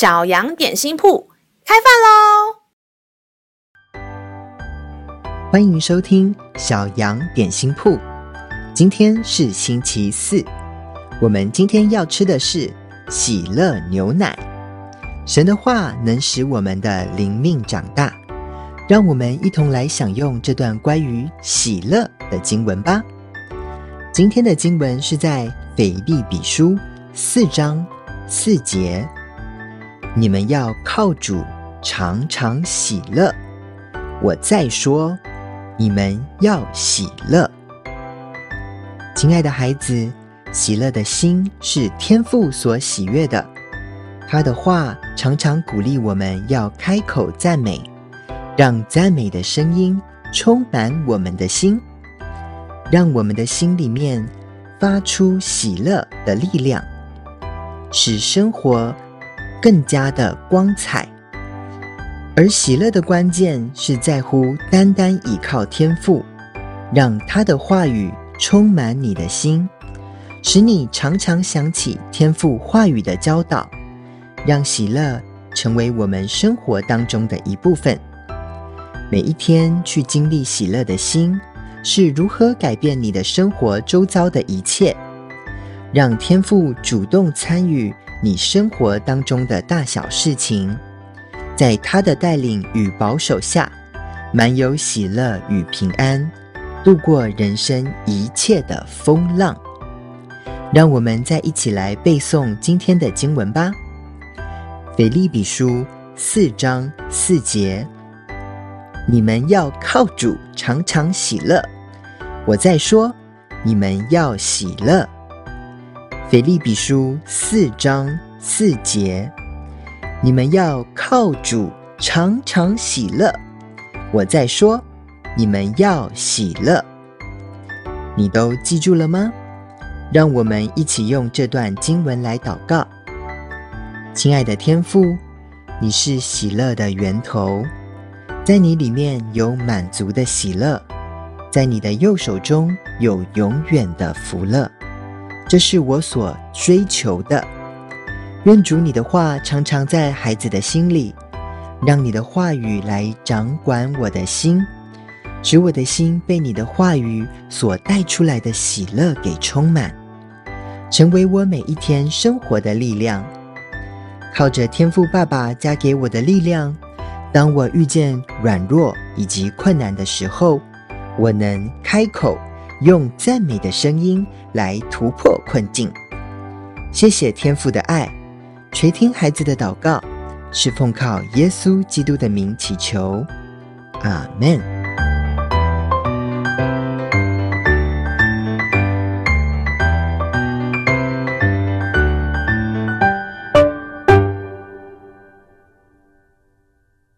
小羊点心铺开饭喽！欢迎收听小羊点心铺。今天是星期四，我们今天要吃的是喜乐牛奶。神的话能使我们的灵命长大，让我们一同来享用这段关于喜乐的经文吧。今天的经文是在腓立比书四章四节。你们要靠主常常喜乐。我再说，你们要喜乐。亲爱的孩子，喜乐的心是天父所喜悦的。他的话常常鼓励我们要开口赞美，让赞美的声音充满我们的心，让我们的心里面发出喜乐的力量，使生活。更加的光彩，而喜乐的关键是在乎单单倚靠天赋，让他的话语充满你的心，使你常常想起天赋话语的教导，让喜乐成为我们生活当中的一部分。每一天去经历喜乐的心，是如何改变你的生活周遭的一切，让天赋主动参与。你生活当中的大小事情，在他的带领与保守下，满有喜乐与平安，度过人生一切的风浪。让我们再一起来背诵今天的经文吧，《腓利比书》四章四节：你们要靠主常常喜乐。我在说，你们要喜乐。腓利比书四章四节，你们要靠主常常喜乐。我再说，你们要喜乐。你都记住了吗？让我们一起用这段经文来祷告。亲爱的天父，你是喜乐的源头，在你里面有满足的喜乐，在你的右手中有永远的福乐。这是我所追求的。愿主你的话常常在孩子的心里，让你的话语来掌管我的心，使我的心被你的话语所带出来的喜乐给充满，成为我每一天生活的力量。靠着天赋爸爸加给我的力量，当我遇见软弱以及困难的时候，我能开口。用赞美的声音来突破困境。谢谢天父的爱，垂听孩子的祷告，是奉靠耶稣基督的名祈求，阿门。